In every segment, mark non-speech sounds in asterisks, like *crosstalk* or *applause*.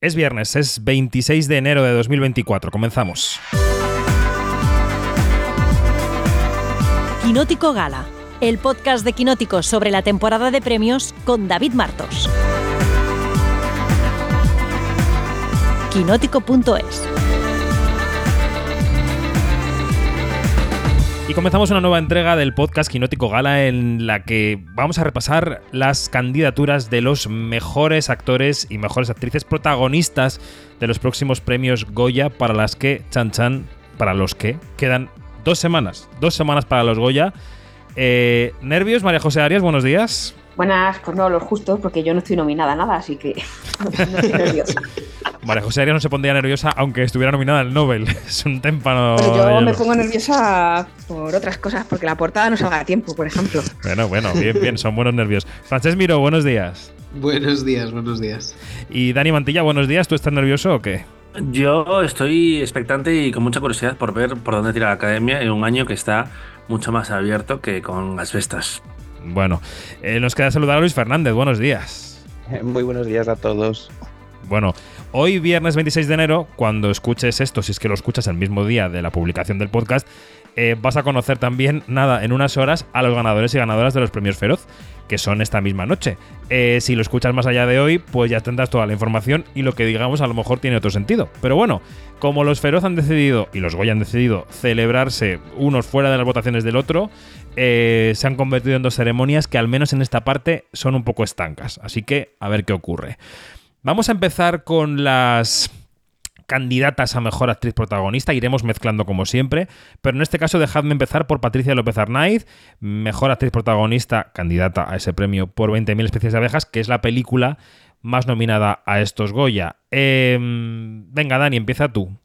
Es viernes, es 26 de enero de 2024. Comenzamos. Quinótico Gala, el podcast de Quinótico sobre la temporada de premios con David Martos. Quinótico.es Y comenzamos una nueva entrega del podcast Quinótico Gala en la que vamos a repasar las candidaturas de los mejores actores y mejores actrices protagonistas de los próximos premios Goya para las que, chan chan, para los que quedan dos semanas. Dos semanas para los Goya. Eh, ¿Nervios, María José Arias? Buenos días. Buenas, pues no, los justos, porque yo no estoy nominada a nada, así que *laughs* no estoy nerviosa. María José Arias no se pondría nerviosa aunque estuviera nominada al Nobel. *laughs* Es un témpano. Pero yo me pongo nerviosa por otras cosas, porque la portada no salga a tiempo, por ejemplo. Bueno, bueno, bien, bien, son buenos nervios. Francés Miro, buenos días. Buenos días, buenos días. Y Dani Mantilla, buenos días. ¿Tú estás nervioso o qué? Yo estoy expectante y con mucha curiosidad por ver por dónde tira la academia en un año que está mucho más abierto que con las festas. Bueno, eh, nos queda saludar a Luis Fernández. Buenos días. *laughs* Muy buenos días a todos. Bueno, hoy viernes 26 de enero, cuando escuches esto, si es que lo escuchas el mismo día de la publicación del podcast, eh, vas a conocer también, nada, en unas horas, a los ganadores y ganadoras de los premios Feroz, que son esta misma noche. Eh, si lo escuchas más allá de hoy, pues ya tendrás toda la información y lo que digamos a lo mejor tiene otro sentido. Pero bueno, como los Feroz han decidido, y los Goya han decidido, celebrarse unos fuera de las votaciones del otro, eh, se han convertido en dos ceremonias que al menos en esta parte son un poco estancas. Así que a ver qué ocurre. Vamos a empezar con las candidatas a mejor actriz protagonista. Iremos mezclando como siempre. Pero en este caso, dejadme empezar por Patricia López Arnaiz, mejor actriz protagonista, candidata a ese premio por 20.000 especies de abejas, que es la película más nominada a estos Goya. Eh, venga, Dani, empieza tú.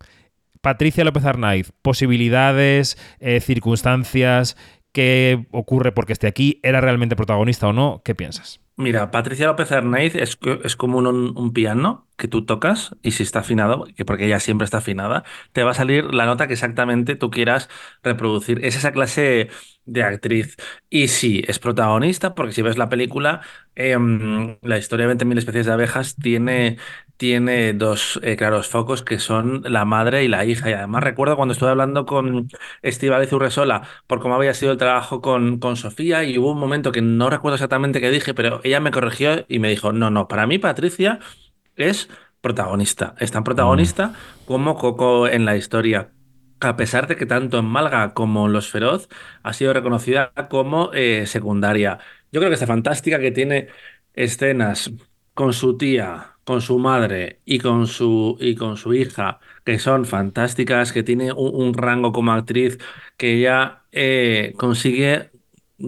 Patricia López Arnaiz, posibilidades, eh, circunstancias, qué ocurre porque esté aquí, era realmente protagonista o no, ¿qué piensas? Mira, Patricia López Arnaiz es, es como un, un, piano que tú tocas y si está afinado, que porque ella siempre está afinada, te va a salir la nota que exactamente tú quieras reproducir. Es esa clase de actriz. Y sí, es protagonista porque si ves la película, eh, la historia de 20.000 especies de abejas tiene, tiene dos eh, claros focos que son la madre y la hija. Y además recuerdo cuando estuve hablando con Estivaliz Urresola por cómo había sido el trabajo con, con Sofía y hubo un momento que no recuerdo exactamente qué dije, pero ella me corrigió y me dijo, no, no, para mí Patricia es protagonista. Es tan protagonista como Coco en la historia. A pesar de que tanto en Malga como en Los Feroz ha sido reconocida como eh, secundaria. Yo creo que está fantástica, que tiene escenas con su tía, con su madre y con su, y con su hija, que son fantásticas, que tiene un, rango como actriz que ella eh, consigue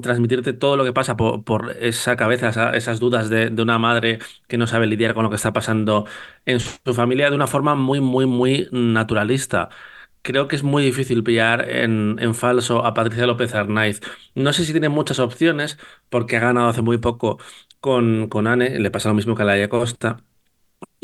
transmitirte todo lo que pasa por, por esa cabeza, esa, esas dudas de, de, una madre que no sabe lidiar con lo que está pasando en su, su familia de una forma muy, muy, muy naturalista. Creo que es muy difícil pillar en, en, falso a Patricia López Arnaiz. No sé si tiene muchas opciones, porque ha ganado hace muy poco con, con Anne, le pasa lo mismo que a Laia Costa.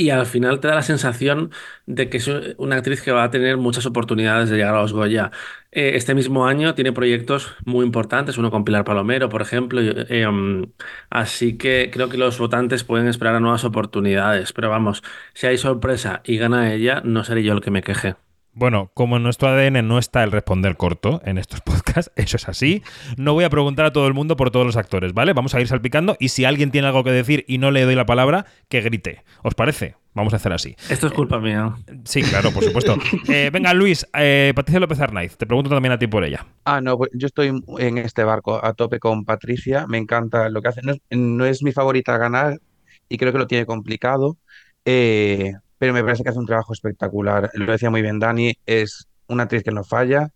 Y al final te da la sensación de que es una actriz que va a tener muchas oportunidades de llegar a los Goya. Eh, este mismo año tiene proyectos muy importantes, uno con Pilar Palomero, por ejemplo. Um, así que creo que los votantes pueden esperar a nuevas oportunidades. Pero vamos, si hay sorpresa y gana ella, no seré yo el que me queje. Bueno, como en nuestro ADN no está el responder corto en estos *laughs* podcasts, eso es así, no voy a preguntar a todo el mundo por todos los actores, ¿vale? Vamos a ir salpicando y si alguien tiene algo que decir y no le doy la palabra, que grite. ¿Os parece? Vamos a hacer así. Esto es culpa eh, mía. Sí, claro, por supuesto. *laughs* eh, venga, Luis, eh, Patricia López Arnaiz, te pregunto también a ti por ella. Ah, no, pues yo estoy en este barco a tope con Patricia, me encanta lo que hace. No es, no es mi favorita ganar y creo que lo tiene complicado. Eh, pero me parece que hace un trabajo espectacular. Lo decía muy bien Dani, es una actriz que no falla,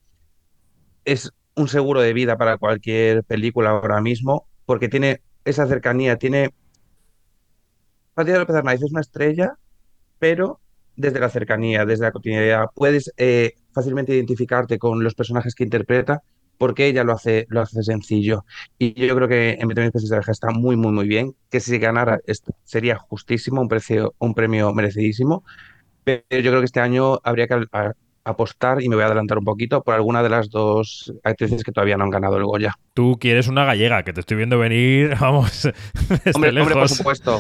es un seguro de vida para cualquier película ahora mismo, porque tiene esa cercanía, tiene... Patricia López Arnaiz es una estrella, pero desde la cercanía, desde la cotidianidad, puedes eh, fácilmente identificarte con los personajes que interpreta porque ella lo hace, lo hace sencillo. Y yo creo que en 20.000 especies de abeja está muy, muy, muy bien. Que si ganara sería justísimo, un, precio, un premio merecidísimo. Pero yo creo que este año habría que apostar y me voy a adelantar un poquito por alguna de las dos actrices que todavía no han ganado el Goya. Tú quieres una gallega, que te estoy viendo venir, *laughs* vamos, Hombre, lejos. hombre, por supuesto.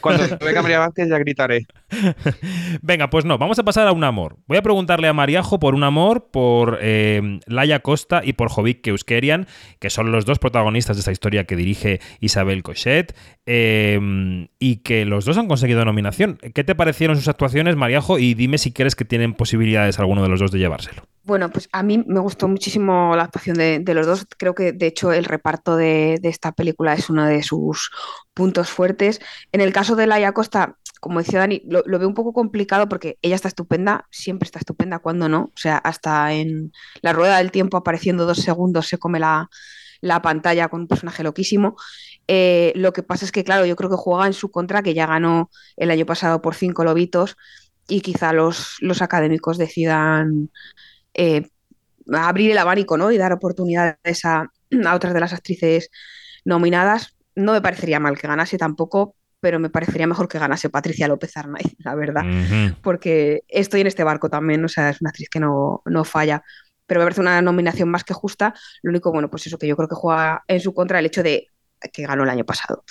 Cuando venga María Vázquez ya gritaré. *laughs* Venga, pues no, vamos a pasar a un amor. Voy a preguntarle a Mariajo por un amor, por eh, Laia Costa y por Jovic Keuskerian, que son los dos protagonistas de esta historia que dirige Isabel Cochet, eh, y que los dos han conseguido nominación. ¿Qué te parecieron sus actuaciones, Mariajo? Y dime si crees que tienen posibilidades alguno de los dos de llevárselo. Bueno, pues a mí me gustó muchísimo la actuación de, los dos. Creo que de hecho el reparto de, de, esta película es uno de sus puntos fuertes. En el caso de Laia Costa, como decía Dani, lo, lo, veo un poco complicado porque ella está estupenda, siempre está estupenda, cuando no. O sea, hasta en la rueda del tiempo apareciendo dos segundos se come la, la pantalla con un personaje loquísimo. Eh, lo que pasa es que, claro, yo creo que juega en su contra, que ya ganó el año pasado por cinco lobitos y quizá los, los académicos decidan eh, abrir el abanico ¿no? y dar oportunidades a, *clears throat* a, otras de las actrices nominadas. No me parecería mal que ganase tampoco, pero me parecería mejor que ganase Patricia López Arnaiz, *laughs* la verdad, uh -huh. porque estoy en este barco también, o sea, es una actriz que no, no falla pero me parece una nominación más que justa. Lo único, bueno, pues eso que yo creo que juega en su contra el hecho de que ganó el año pasado.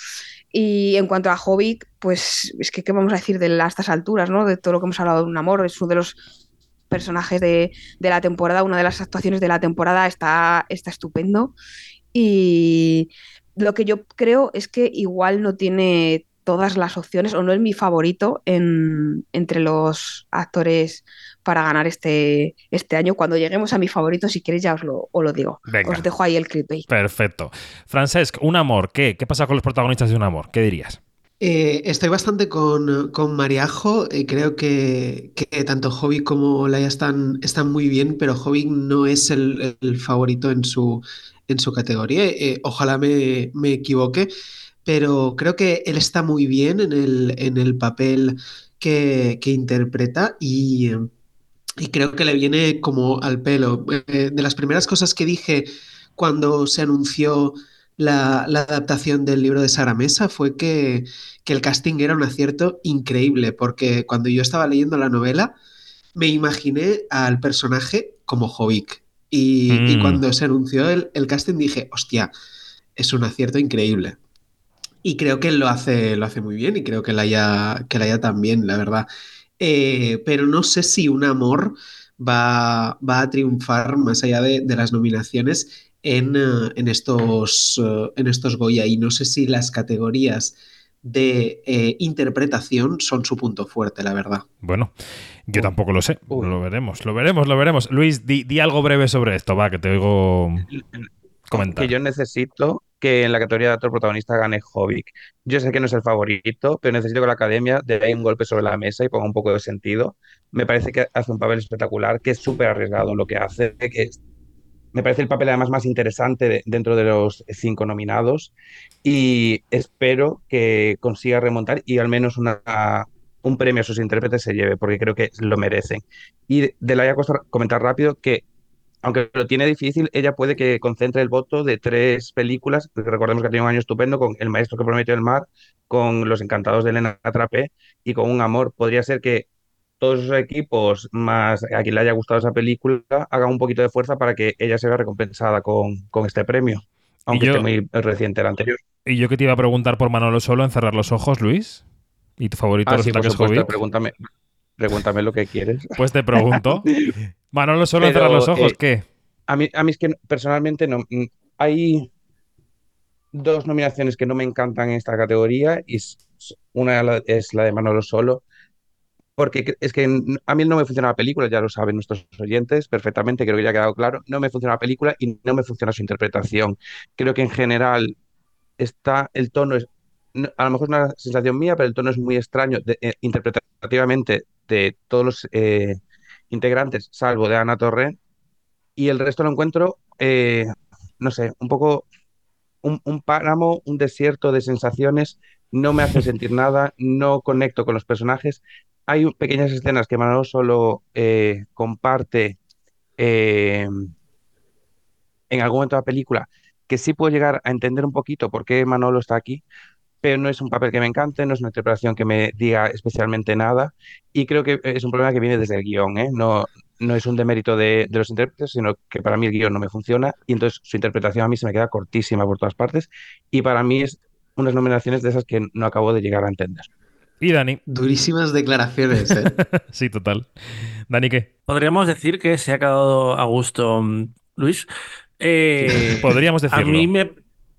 Y en cuanto a Hobbit, pues es que qué vamos a decir de a estas alturas, ¿no? De todo lo que hemos hablado de un amor, es uno de los personajes de, de la temporada, una de las actuaciones de la temporada está, está estupendo. Y lo que yo creo es que igual no tiene todas las opciones o no es mi favorito en, entre los actores para ganar este, este año. Cuando lleguemos a mi favorito, si queréis ya os lo, os lo digo. Venga. Os dejo ahí el clickbait. Perfecto. Francesc, un amor, ¿qué? ¿Qué pasa con los protagonistas de un amor? ¿Qué dirías? Eh, estoy bastante con, con Mariajo. Eh, creo que, que, tanto Hobbit como Laia están, están muy bien, pero Hobbit no es el, el favorito en su, en su categoría. Eh, ojalá me, me equivoque pero creo que él está muy bien en el, en el papel que, que interpreta y, y, creo que le viene como al pelo. Eh, de las primeras cosas que dije cuando se anunció la, la adaptación del libro de Sara Mesa fue que, que, el casting era un acierto increíble, porque cuando yo estaba leyendo la novela me imaginé al personaje como Jovic. Y, mm. y cuando se anunció el, el casting dije, hostia, es un acierto increíble. Y creo que lo hace, lo hace muy bien y creo que la haya, que la haya también, la verdad. Eh, pero no sé si un amor va, va a triunfar más allá de, de las nominaciones en, uh, en, estos, uh, en estos Goya. Y no sé si las categorías de eh, interpretación son su punto fuerte, la verdad. Bueno, yo tampoco lo sé. Uy. Lo veremos, lo veremos, lo veremos. Luis, di, di, algo breve sobre esto, va, que te oigo comentar. Que yo necesito que en la categoría de actor protagonista gane Jovic. Yo sé que no es el favorito, pero necesito que la academia dé un golpe sobre la mesa y ponga un poco de sentido. Me parece que hace un papel espectacular, que es súper arriesgado en lo que hace, que me parece el papel además más interesante de, dentro de los cinco nominados y espero que consiga remontar y al menos un premio a sus intérpretes se lleve, porque creo que lo merecen. Y de, la Costa, comentar rápido que aunque lo tiene difícil, ella puede que concentre el voto de tres películas, recordemos que ha tenido un año estupendo con El maestro que prometió el mar, con Los encantados de Elena Atrapé y con Un amor. Podría ser que todos esos equipos, más a quien le haya gustado esa película, hagan un poquito de fuerza para que ella sea recompensada con, con este premio, aunque yo, esté muy reciente el anterior. Y yo que te iba a preguntar por Manolo Solo en Cerrar los Ojos, Luis. ¿Y tu favorito ah, sí, por supuesto, pregúntame, pregúntame lo que quieres. *laughs* Pues te pregunto. *laughs* Manolo solo Pero, cerrar los ojos, eh, ¿qué? A mí, a mí es que personalmente no. Hay dos nominaciones que no me encantan en esta categoría y una es la de Manolo Solo, porque es que a mí no me funciona la película, ya lo saben nuestros oyentes perfectamente, creo que ya ha quedado claro, no me funciona la película y no me funciona su interpretación. Creo que en general está, el tono es, a lo mejor es una sensación mía, pero el tono es muy extraño eh, interpretativamente de todos los... Eh, integrantes, salvo de Ana Torre, y el resto lo encuentro, eh, no sé, un poco un, un, páramo, un desierto de sensaciones, no me hace sentir nada, no conecto con los personajes. Hay pequeñas escenas que Manolo solo comparte en algún momento de la película, que sí puedo llegar a entender un poquito por qué Manolo está aquí, pero no es un papel que me encante, no es una interpretación que me diga especialmente nada y creo que es un problema que viene desde el guion, ¿eh? no, no es un demérito de, de los intérpretes, sino que para mí el guion no me funciona y entonces su interpretación a mí se me queda cortísima por todas partes y para mí es unas nominaciones de esas que no acabo de llegar a entender. Y Dani. Durísimas declaraciones, ¿eh? *laughs* sí, total. Dani, ¿qué? Podríamos decir que se ha quedado a gusto mm, Luis. Eh, *laughs* Podríamos decirlo. A mí me,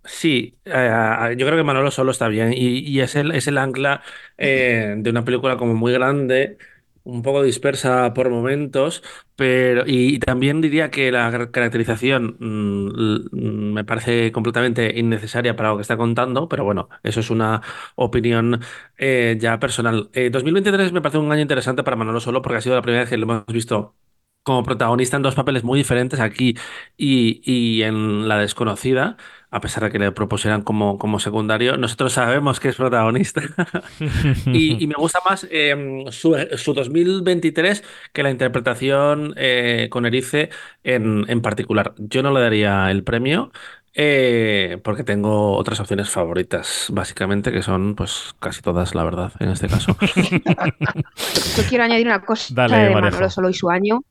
Sí, eh, yo creo que Manolo solo está bien y, es, el, es el ancla eh, de una película como muy grande, un poco dispersa por momentos, pero y, también diría que la car- caracterización mm, me parece completamente innecesaria para lo que está contando, pero bueno, eso es una opinión eh, ya personal. Eh, 2023 me parece un año interesante para Manolo solo porque ha sido la primera vez que lo hemos visto como protagonista en dos papeles muy diferentes aquí y, y en La desconocida, a pesar de que le propusieran como, como secundario, nosotros sabemos que es protagonista. *laughs* Y, y me gusta más eh, su, su 2023 que la interpretación eh, con Erice en, en particular. Yo no le daría el premio. eh, porque tengo otras opciones favoritas, básicamente, que son pues casi todas, la verdad, en este caso. *laughs* Yo quiero añadir una cosa Dale, de Marejo. Manolo Solo y su año,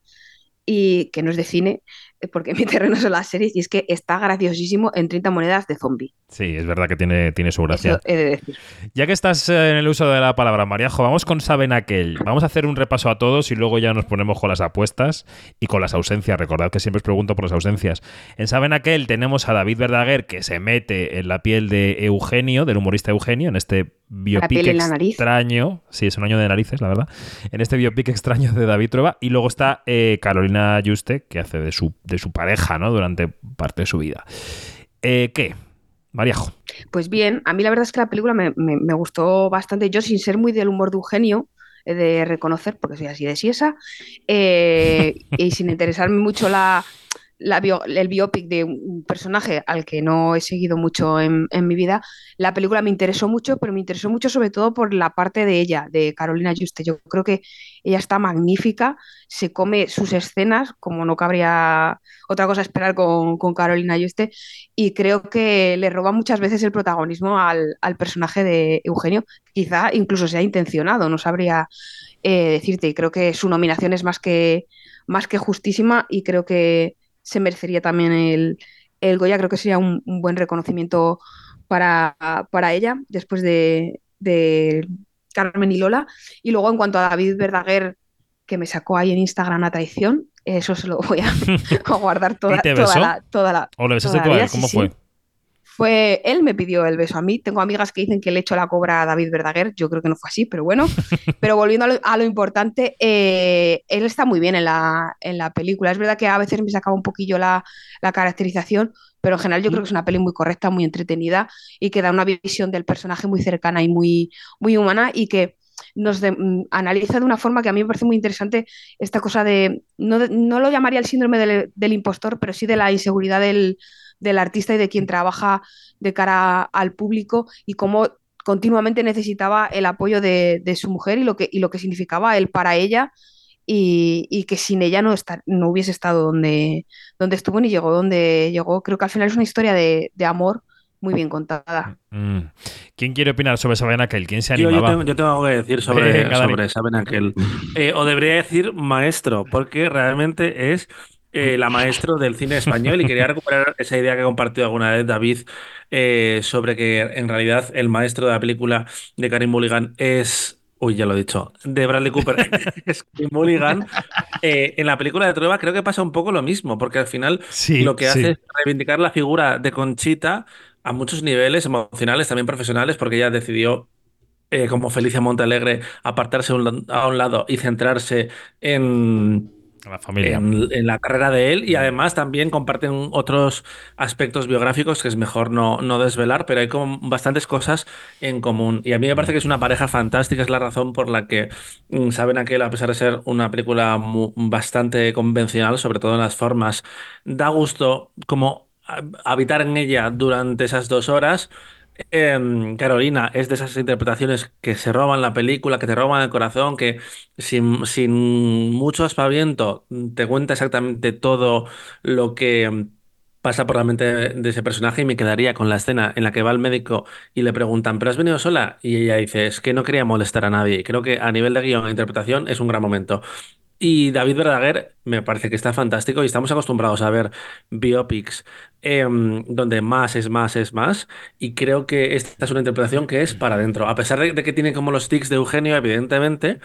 y que no es de cine, eh, porque *laughs* mi terreno son las series, y es que está graciosísimo en 30 monedas de zombie. Sí, es verdad que tiene, tiene su gracia. Eso he de decir. Ya que estás eh, en el uso de la palabra, Mariajo, vamos con Saben Aquel. Vamos a hacer un repaso a todos y luego ya nos ponemos con las apuestas y con las ausencias. Recordad que siempre os pregunto por las ausencias. En Saben Aquel tenemos a David Verdaguer que se mete en la piel de Eugenio, del humorista Eugenio, en este biopic extraño. Sí, es un año de narices, la verdad. En este biopic extraño de David Trueba. Y luego está eh, Carolina Juste, que hace de su, de su pareja, ¿no? Durante parte de su vida. Eh, ¿Qué? Mariajo. Pues bien, a mí la verdad es que la película me, me- me gustó bastante. Yo, sin ser muy del humor de Eugenio, he de reconocer, porque soy así de siesa, eh, y sin interesarme mucho la, el biopic de un personaje al que no he seguido mucho en, en mi vida, la película me interesó mucho, pero me interesó mucho sobre todo por la parte de ella, de Carolina Juste. Yo creo que ella está magnífica, se come sus escenas, como no cabría otra cosa esperar con, con Carolina Juste, y creo que le roba muchas veces el protagonismo al, al personaje de Eugenio, quizá incluso sea intencionado, no sabría eh, decirte, y creo que su nominación es más que, más que justísima y creo que se merecería también el, el Goya, creo que sería un, un buen reconocimiento para, para ella después de, de Carmen y Lola. Y luego en cuanto a David Verdaguer, que me sacó ahí en Instagram a traición, eso se lo voy a, *laughs* a guardar toda, ¿Y te toda besó? la, toda la, ¿O le besaste tú a Todavía él? sí, ¿Cómo sí. Fue? él me pidió el beso a mí. Tengo amigas que dicen que le echo la cobra a David Verdaguer. Yo creo que no fue así, pero bueno. *laughs* Pero volviendo a lo, a lo importante, eh, él está muy bien en la, en la película. Es verdad que a veces me sacaba un poquillo la, la caracterización, pero en general yo creo que es una peli muy correcta, muy entretenida y que da una visión del personaje muy cercana y muy, muy humana y que nos de- mm, analiza de una forma que a mí me parece muy interesante esta cosa de, no, no lo llamaría el síndrome del, del impostor, pero sí de la inseguridad del, del artista y de quien trabaja de cara al público y cómo continuamente necesitaba el apoyo de, de su mujer y lo que, y lo que significaba él para ella y, y que sin ella no, estar, no hubiese estado donde, donde estuvo ni llegó donde llegó. Creo que al final es una historia de, de amor muy bien contada. Mm. ¿Quién quiere opinar sobre Saben Aquel? ¿Quién se Yo, yo animaba? tengo, yo tengo algo que decir sobre, Dani. sobre Saben Aquel. Eh, o debería decir maestro, porque realmente es eh, la maestro del cine español y quería recuperar esa idea que ha compartido alguna vez David eh, sobre que en realidad el maestro de la película de Karim Mulligan es... Uy, ya lo he dicho. De Bradley Cooper *laughs* es Mulligan. Eh, en la película de Trueba creo que pasa un poco lo mismo, porque al final Sí, lo que sí. hace es reivindicar la figura de Conchita a muchos niveles emocionales, también profesionales, porque ella decidió, eh, como Felicia Montalegre, apartarse un, a un lado y centrarse en, La familia. en, en la carrera de él. Y además también comparten otros aspectos biográficos que es mejor no, no desvelar, pero hay como bastantes cosas en común. Y a mí me parece que es una pareja fantástica, es la razón por la que mm, saben aquel, a pesar de ser una película bastante convencional, sobre todo en las formas, da gusto como habitar en ella durante esas dos horas. Em, Carolina es de esas interpretaciones que se roban la película, que te roban el corazón, que sin, sin mucho aspaviento te cuenta exactamente todo lo que em, pasa por la mente de ese personaje y me quedaría con la escena en la que va al médico y le preguntan, ¿pero has venido sola? Y ella dice, es que no quería molestar a nadie. Creo que a nivel de guion e interpretación es un gran momento. Y David Verdaguer me parece que está fantástico y estamos acostumbrados a ver biopics em, donde más es más es más y creo que esta es una interpretación que es para adentro. A pesar de, que tiene como los tics de Eugenio, evidentemente,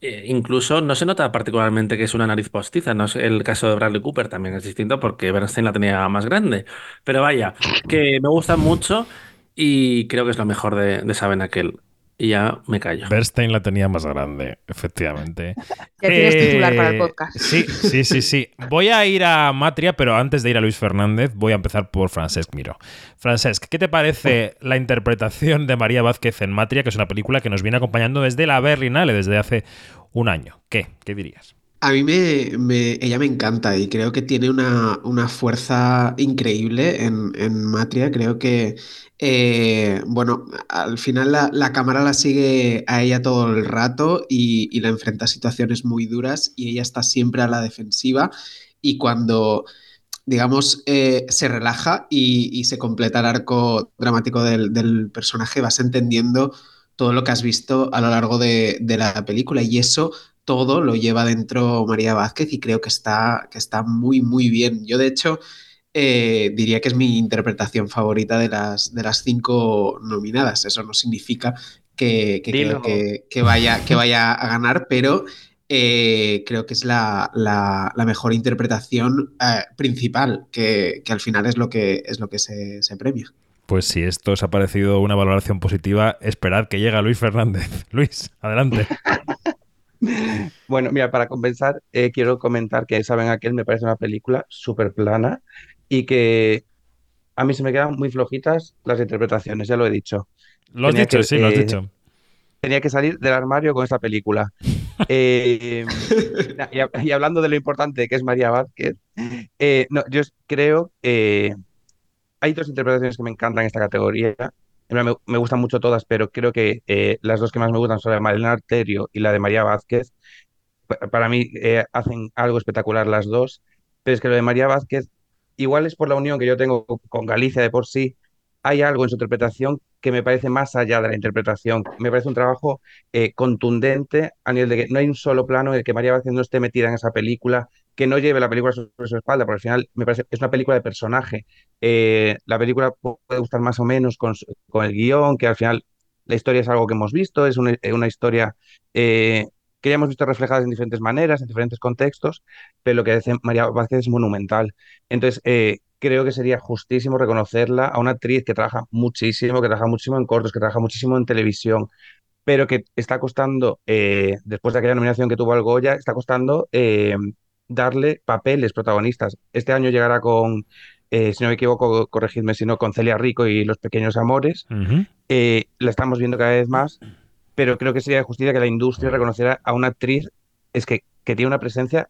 eh, incluso no se nota particularmente que es una nariz postiza. No es el caso de Bradley Cooper también es distinto porque Bernstein la tenía más grande. Pero vaya, que me gusta mucho y creo que es lo mejor de, de Saben aquel. Y ya me callo. Bernstein la tenía más grande, efectivamente. *laughs* Ya tienes Eh, titular para el podcast. Sí, sí, sí, sí. Voy a ir a Matria, pero antes de ir a Luis Fernández, voy a empezar por Francesc Miro. Francesc, ¿qué te parece la interpretación de María Vázquez en Matria, que es una película que nos viene acompañando desde la Berlinale, desde hace un año? ¿Qué? ¿Qué dirías? A mí me, ella me encanta y creo que tiene una, una fuerza increíble en, en Matria. Creo que, eh, bueno, al final la, la cámara la sigue a ella todo el rato y, y la enfrenta a situaciones muy duras y ella está siempre a la defensiva y cuando, digamos, eh, se relaja y, y se completa el arco dramático del, del personaje, vas entendiendo todo lo que has visto a lo largo de, de la película y eso todo lo lleva dentro María Vázquez y creo que está, que está muy, muy bien. Yo, de hecho, eh, diría que es mi interpretación favorita de las, de las cinco nominadas. Eso no significa que, que Dilo. creo que, que vaya, que vaya a ganar, pero eh, creo que es la, la- la mejor interpretación eh, principal, que, que al final es lo que, es lo que se, se premia. Pues si esto os ha parecido una valoración positiva, esperad que llegue Luis Fernández. *laughs* Luis, adelante. *laughs* Bueno, mira, para compensar, eh, quiero comentar que Saben aquel me parece una película súper plana y que a mí se me quedan muy flojitas las interpretaciones, ya lo he dicho. Lo has Tenía dicho, que, sí, lo has eh, dicho. Tenía que salir del armario con esta película. Eh, *laughs* y, hab- y hablando de lo importante que es María Vázquez, no, yo creo que hay dos interpretaciones que me encantan en esta categoría. Me, me gustan mucho todas, pero creo que eh, las dos que más me gustan son la de Malena Arterio y la de María Vázquez. Pa- Para mí eh, hacen algo espectacular las dos, pero es que lo de María Vázquez, igual es por la unión que yo tengo con Galicia de por sí, hay algo en su interpretación que me parece más allá de la interpretación. Me parece un trabajo eh, contundente a nivel de que no hay un solo plano en el que María Vázquez no esté metida en esa película, que no lleve la película sobre su espalda, porque al final me parece es una película de personaje. Eh, la película puede gustar más o menos con, con el guion, que al final la historia es algo que hemos visto, es una, una historia eh, que ya hemos visto reflejadas en diferentes maneras, en diferentes contextos, pero lo que hace María Vázquez es monumental. Entonces, eh, creo que sería justísimo reconocerla a una actriz que trabaja muchísimo, que trabaja muchísimo en cortos, que trabaja muchísimo en televisión, pero que está costando, eh, después de aquella nominación que tuvo al Goya, está costando eh, darle papeles protagonistas. Este año llegará con, eh, si no me equivoco, corregidme si no, con Celia Rico y Los Pequeños Amores. Eh, la estamos viendo cada vez más, pero creo que sería de justicia que la industria reconociera a una actriz es que, que tiene una presencia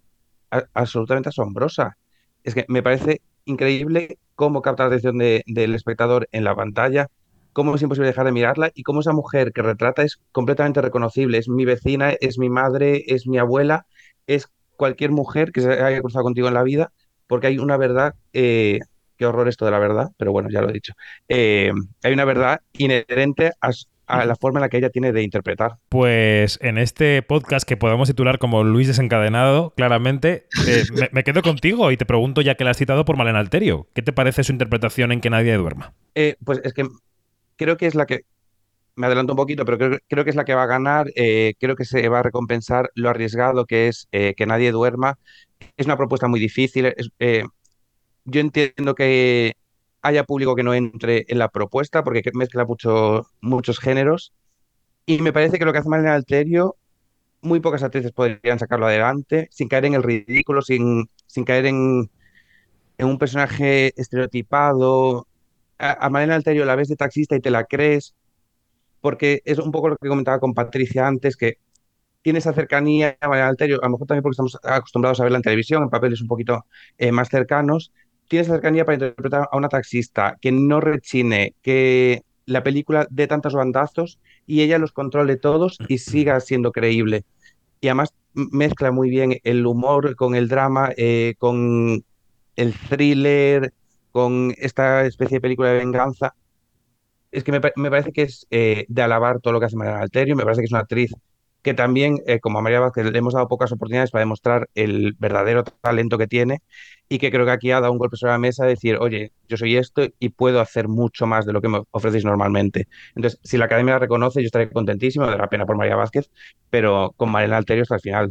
a- absolutamente asombrosa. Es que me parece increíble cómo capta la atención de- del espectador en la pantalla, cómo es imposible dejar de mirarla y cómo esa mujer que retrata es completamente reconocible. Es mi vecina, es mi madre, es mi abuela, es cualquier mujer que se haya cruzado contigo en la vida, porque hay una verdad, eh, qué horror esto de la verdad, pero bueno, ya lo he dicho. Eh, hay una verdad inherente a, la forma en la que ella tiene de interpretar. Pues en este podcast que podemos titular como Luis desencadenado, claramente, eh, *laughs* me, me quedo contigo y te pregunto, ya que la has citado por Malena Alterio, ¿qué te parece su interpretación en Que nadie duerma? Eh, pues es que creo que es la que, me adelanto un poquito, pero creo, que es la que va a ganar, eh, creo que se va a recompensar lo arriesgado que es eh, que nadie duerma. Es una propuesta muy difícil. eh, yo entiendo que haya público que no entre en la propuesta porque que- mezcla mucho, muchos géneros y me parece que lo que hace Malena Alterio, muy pocas actrices podrían sacarlo adelante sin caer en el ridículo, sin, sin caer en, en un personaje estereotipado. A, a Malena Alterio la ves de taxista y te la crees porque es un poco lo que comentaba con Patricia antes, que tiene esa cercanía a Mariana Alterio, a lo mejor también porque estamos acostumbrados a verla en televisión, en papeles un poquito eh, más cercanos, tiene esa cercanía para interpretar a una taxista, que no rechine, que la película dé tantos bandazos y ella los controle todos y siga siendo creíble. Y además mezcla muy bien el humor con el drama, eh, con el thriller, con esta especie de película de venganza. Es que me, pa- me parece que es eh, de alabar todo lo que hace Mariana Alterio, me parece que es una actriz que también, eh, como a María Vázquez le hemos dado pocas oportunidades para demostrar el verdadero talento que tiene y que creo que aquí ha dado un golpe sobre la mesa de decir, oye, yo soy esto y puedo hacer mucho más de lo que me ofrecéis normalmente. Entonces, si la academia la reconoce, yo estaré contentísimo, de la pena por María Vázquez, pero con Marina Alterio hasta el final.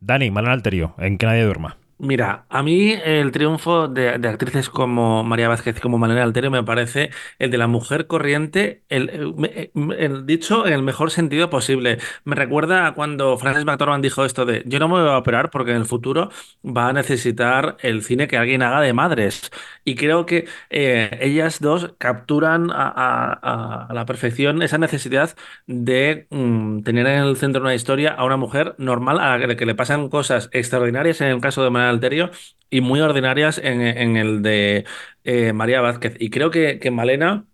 Dani, Malena Alterio, en que nadie duerma. Mira, a mí el triunfo de, de actrices como María Vázquez y como Malena Alterio me parece el de la mujer corriente, el, el- el dicho en el mejor sentido posible. Me recuerda a cuando Frances McDormand dijo esto de yo no me voy a operar porque en el futuro va a necesitar el cine que alguien haga de madres. Y creo que eh, ellas dos capturan a, a- a- a la perfección esa necesidad de mm, tener en el centro de una historia a una mujer normal a la que le pasan cosas extraordinarias en el caso de María Alterio y muy ordinarias en, el de eh, María Vázquez. Y creo que, que Malena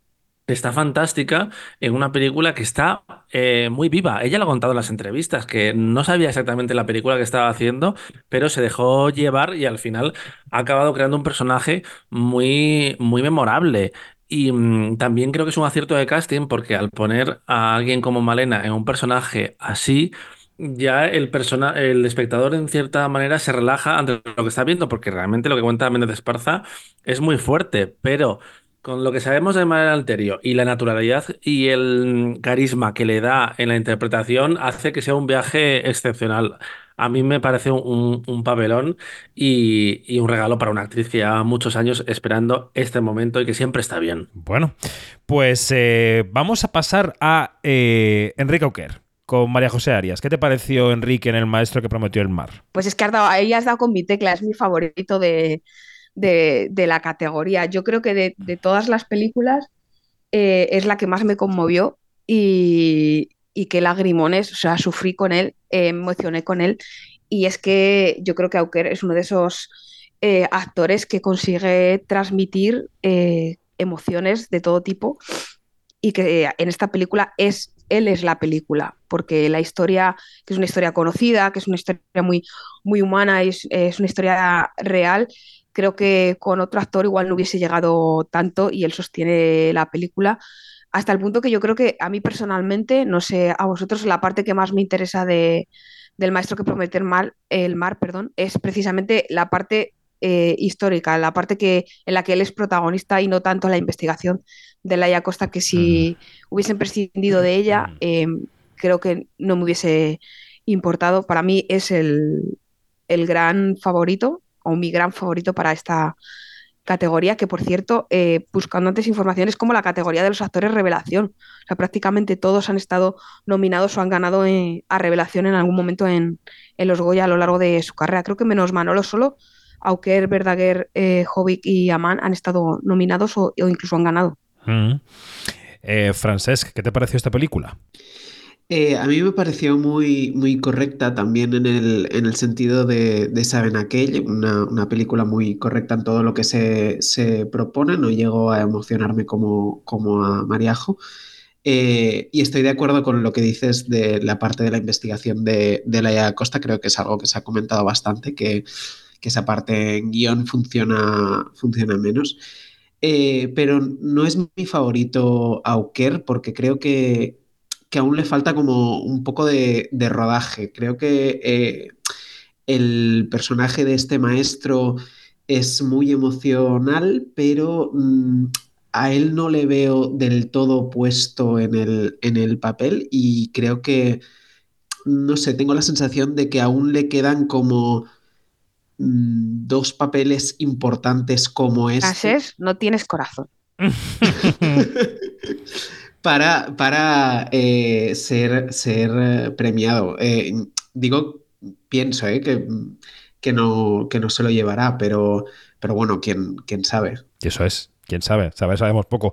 está fantástica en una película que está eh, muy viva. Ella lo ha contado en las entrevistas, que no sabía exactamente la película que estaba haciendo, pero se dejó llevar y al final ha acabado creando un personaje muy, muy memorable. Y mm, también creo que es un acierto de casting porque al poner a alguien como Malena en un personaje así, ya el, persona, el espectador en cierta manera se relaja ante lo que está viendo, porque realmente lo que cuenta Méndez Esparza es muy fuerte, pero con lo que sabemos de Manuel Alterio y la naturalidad y el carisma que le da en la interpretación, hace que sea un viaje excepcional. A mí me parece un, un papelón y, y un regalo para una actriz que lleva muchos años esperando este momento y que siempre está bien. Bueno, pues eh, vamos a pasar a eh, Enrique Auquer con María José Arias. ¿Qué te pareció, Enrique, en El maestro que prometió el mar? Pues es que has dado, ahí has dado con mi tecla, es mi favorito de, de, la categoría. Yo creo que de, de todas las películas eh, es la que más me conmovió y, y lagrimones, o sea, sufrí con él, eh, emocioné con él. Y es que yo creo que Auker es uno de esos eh, actores que consigue transmitir eh, emociones de todo tipo y que en esta película es él es la película, porque la historia, que es una historia conocida, que es una historia muy, muy humana, es, es una historia real, creo que con otro actor igual no hubiese llegado tanto y él sostiene la película hasta el punto que yo creo que a mí personalmente, no sé, a vosotros la parte que más me interesa de, del maestro que promete el mar, el mar perdón, es precisamente la parte eh, histórica, la parte que, en la que él es protagonista y no tanto la investigación de Laia Costa, que si mm. hubiesen prescindido de ella, eh, creo que no me hubiese importado. Para mí es el, el gran favorito o mi gran favorito para esta categoría, que por cierto, eh, buscando antes información, es como la categoría de los actores revelación. O sea, prácticamente todos han estado nominados o han ganado en, a revelación en algún momento en, en, los Goya a lo largo de su carrera. Creo que menos Manolo solo, Auker, Verdaguer, eh, Jovic y Amán han estado nominados o, o incluso han ganado. Mm. Eh, Francesc, ¿qué te pareció esta película? Eh, a mí me pareció muy, muy correcta también en el, en el sentido de, de Saben Aquel, una, una, película muy correcta en todo lo que se, se propone, no llegó a emocionarme como, como a Mariajo. Eh, y estoy de acuerdo con lo que dices de la parte de la investigación de, de Laia Costa, creo que es algo que se ha comentado bastante, que, que esa parte en guion funciona, funciona menos. Eh, pero no es mi favorito Auker porque creo que, que aún le falta como un poco de, de rodaje. Creo que eh, el personaje de este maestro es muy emocional, pero mmm, a él no le veo del todo puesto en el, en el papel y creo que, no sé, tengo la sensación de que aún le quedan como dos papeles importantes como este. No tienes corazón. *laughs* para, para eh, ser, ser premiado. Eh, digo, pienso eh, que, que, no, que no se lo llevará, pero, pero bueno, ¿quién, quién sabe. Y eso es, quién sabe, sabe, sabemos poco.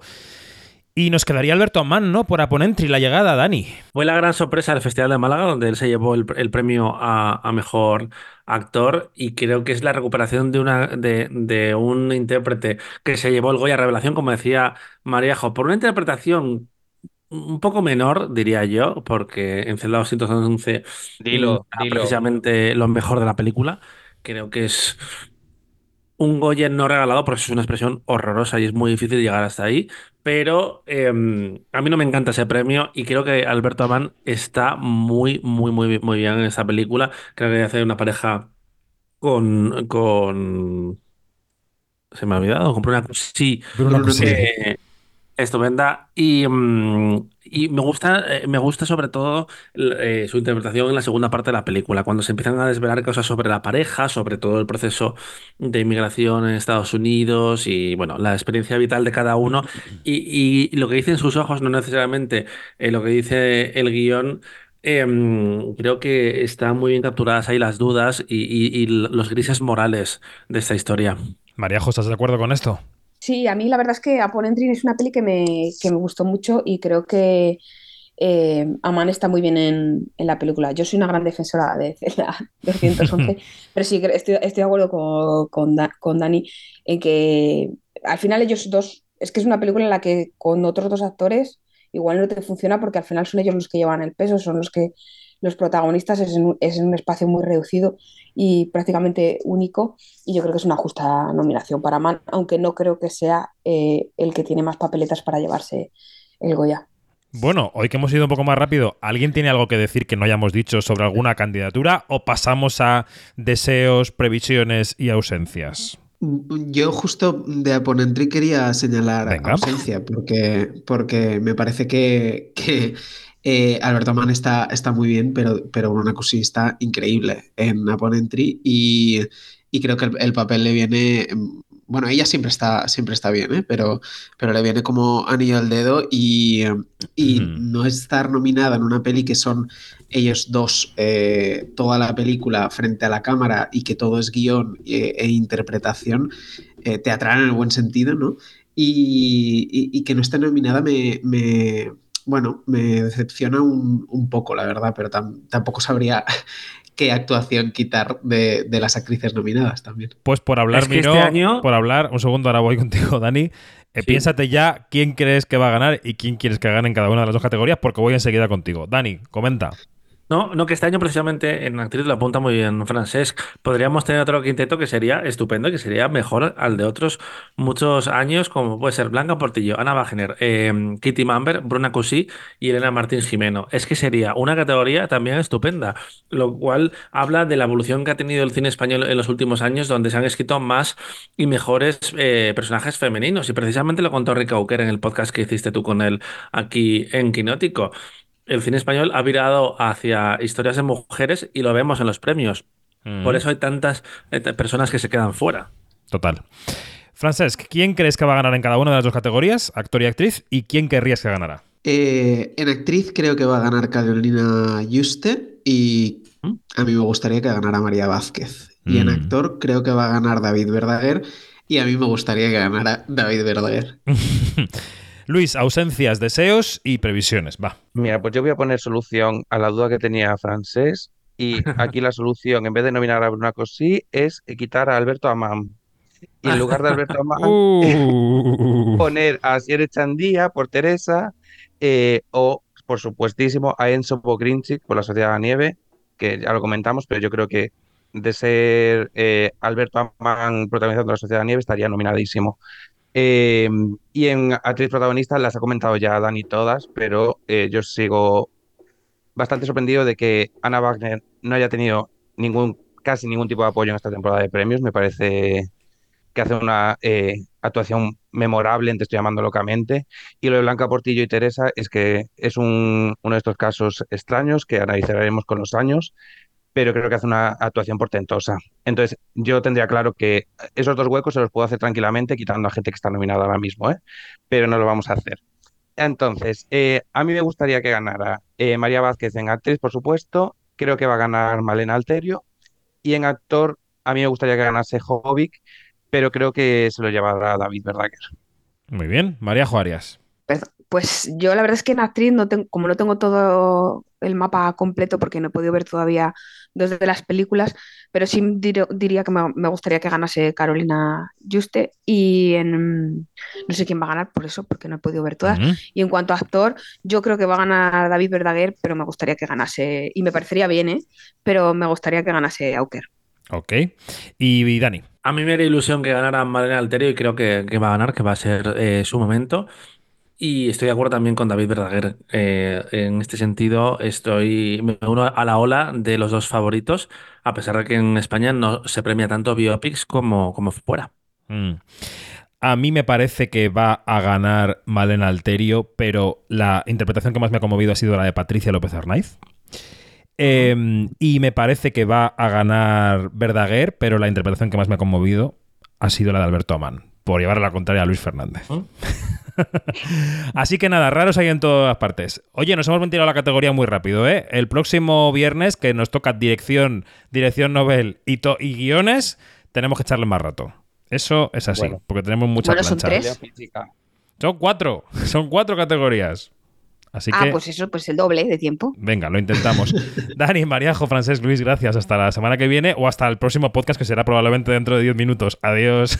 Y nos quedaría Alberto Amán, ¿no? Por Aponentri, la llegada, Dani. Fue la gran sorpresa del Festival de Málaga, donde él se llevó el, el premio a, a, mejor actor y creo que es la recuperación de, una, de, de, un intérprete que se llevó el Goya Revelación, como decía Mariajo, por una interpretación un poco menor, diría yo, porque en Celda 211 dilo, era dilo. precisamente lo mejor de la película. Creo que es un Goya no regalado, porque eso es una expresión horrorosa y es muy difícil llegar hasta ahí. Pero em, a mí no me encanta ese premio y creo que Alberto Amán está muy, muy, muy, muy bien en esta película. Creo que hace una pareja con, con... Se me ha olvidado, compré una... Sí, Bruno eh, estupenda y, mm, y me gusta, eh, me gusta sobre todo eh, su interpretación en la segunda parte de la película, cuando se empiezan a desvelar cosas sobre la pareja, sobre todo el proceso de inmigración en Estados Unidos y bueno, la experiencia vital de cada uno y, y lo que dicen sus ojos, no necesariamente eh, lo que dice el guion. em, creo que están muy bien capturadas ahí las dudas y, y- los grises morales de esta historia. María, ¿estás de acuerdo con esto? Sí, a mí la verdad es que Upon Entry es una peli que me, que me gustó mucho y creo que eh, Aman está muy bien en, en la película. Yo soy una gran defensora de la *laughs* 211, *laughs* pero sí estoy, estoy de acuerdo con, con, Da- con Dani en que al final ellos dos, es que es una película en la que con otros dos actores igual no te funciona porque al final son ellos los que llevan el peso, son los que los protagonistas es en un, es en un espacio muy reducido y prácticamente único y yo creo que es una justa nominación para Man, aunque no creo que sea eh, el que tiene más papeletas para llevarse el Goya. Bueno, hoy que hemos ido un poco más rápido, ¿alguien tiene algo que decir que no hayamos dicho sobre alguna candidatura o pasamos a deseos, previsiones y ausencias? Yo justo de Aponentry quería señalar Venga. ausencia, porque, porque me parece que, que, eh, Alberto Mann está, está muy bien, pero, pero Bruna Cusí está increíble en Aponentry y, y creo que el, el papel le viene... mm, Bueno, ella siempre está, siempre está bien, ¿eh? pero, pero le viene como anillo al dedo y, y no estar nominada en una peli que son ellos dos eh, toda la película frente a la cámara y que todo es guion e, e interpretación eh, teatral en el buen sentido, ¿no? Y, y- y que no esté nominada me, me- bueno, me decepciona un, un poco, la verdad, pero tam- tampoco sabría *laughs* qué actuación quitar de, de las actrices nominadas también. Pues por hablar, Es que Miro, este año- por hablar, un segundo, ahora voy *laughs* contigo, Dani. Eh, Sí. Piénsate ya quién crees que va a ganar y quién quieres que gane en cada una de las dos categorías, porque voy enseguida contigo. Dani, comenta. No, no, que este año precisamente en actriz lo apunta muy bien Francesc. Podríamos tener otro quinteto que sería estupendo, que sería mejor al de otros muchos años, como puede ser Blanca Portillo, Ana Wagner, eh, Kitty Mamber, Bruna Cusí y Elena Martín Jimeno. Es que sería una categoría también estupenda, lo cual habla de la evolución que ha tenido el cine español en los últimos años, donde se han escrito más y mejores eh, personajes femeninos. Y precisamente lo contó Rick Auker en el podcast que hiciste tú con él aquí en Quinótico el cine español ha virado hacia historias de mujeres y lo vemos en los premios. Por Mm, eso hay tantas eh, personas que se quedan fuera. Total. Francesc, ¿quién crees que va a ganar en cada una de las dos categorías, actor y actriz, y quién querrías que ganara? Eh, en actriz creo que va a ganar Carolina Juste y ¿Mm? a mí me gustaría que ganara María Vázquez. Y en Mm. actor creo que va a ganar David Verdaguer y a mí me gustaría que ganara David Verdaguer. *laughs* Luis, ausencias, deseos y previsiones. Va. Mira, pues yo voy a poner solución a la duda que tenía Francés y *laughs* aquí la solución, en vez de nominar a Bruna Cosí, es quitar a Alberto Amam. Y en lugar de Alberto *laughs* Amam, Uh. *laughs* poner a Asier Chandía por Teresa eh, o, por supuestísimo, a Enzo Bogrinchik por la Sociedad de la Nieve, que ya lo comentamos, pero yo creo que de ser eh, Alberto Amman protagonizando la Sociedad de la Nieve estaría nominadísimo. Eh, y en actriz protagonista las ha comentado ya Dani todas, pero eh, yo sigo bastante sorprendido de que Ana Wagner no haya tenido ningún, casi ningún tipo de apoyo en esta temporada de premios. Me parece que hace una eh, actuación memorable, te estoy llamando locamente. Y lo de Blanca Portillo y Teresa es que es un- uno de estos casos extraños que analizaremos con los años, pero creo que hace una actuación portentosa. Entonces, yo tendría claro que esos dos huecos se los puedo hacer tranquilamente quitando a gente que está nominada ahora mismo, ¿eh? Pero no lo vamos a hacer. Entonces, eh, a mí me gustaría que ganara eh, María Vázquez en actriz, por supuesto. Creo que va a ganar Malena Alterio. Y en actor, a mí me gustaría que ganase Jovic, pero creo que se lo llevará David Verdaguer. Muy bien. María Juarias. Pues yo la verdad es que en actriz, no tengo, como no tengo todo el mapa completo porque no he podido ver todavía dos de las películas, pero sí dir- diría que me, me gustaría que ganase Carolina Juste y en, no sé quién va a ganar por eso, porque no he podido ver todas. Y en cuanto a actor, yo creo que va a ganar David Verdaguer, pero me gustaría que ganase, y me parecería bien, ¿eh? pero me gustaría que ganase Auker. Ok. Y, y Dani. A mí me haría ilusión que ganara Malena Alterio y creo que, que va a ganar, que va a ser eh, su momento. Y estoy de acuerdo también con David Verdaguer. Eh, en este sentido, estoy me uno a la ola de los dos favoritos, a pesar de que en España no se premia tanto biopics como, como fuera. Mm. A mí me parece que va a ganar Malena Alterio, pero la interpretación que más me ha conmovido ha sido la de Patricia López Arnaiz. Eh, y me parece que va a ganar Verdaguer, pero la interpretación que más me ha conmovido ha sido la de Alberto Amán, por llevar a la contraria a Luis Fernández. ¿Mm? *laughs* Así que nada, raros hay en todas partes. Oye, nos hemos ventilado la categoría muy rápido, ¿eh? El próximo viernes, que nos toca dirección, dirección novel y, to- y guiones, tenemos que echarle más rato. Eso es así, Bueno. porque tenemos mucha Bueno, son tres. Física. Son cuatro, *laughs* son cuatro categorías. Así Ah, que, pues eso, pues el doble de tiempo. venga, lo intentamos. *laughs* Dani, Mariajo, Francés, Luis, gracias. Hasta la semana que viene o hasta el próximo podcast que será probablemente dentro de 10 minutos. Adiós.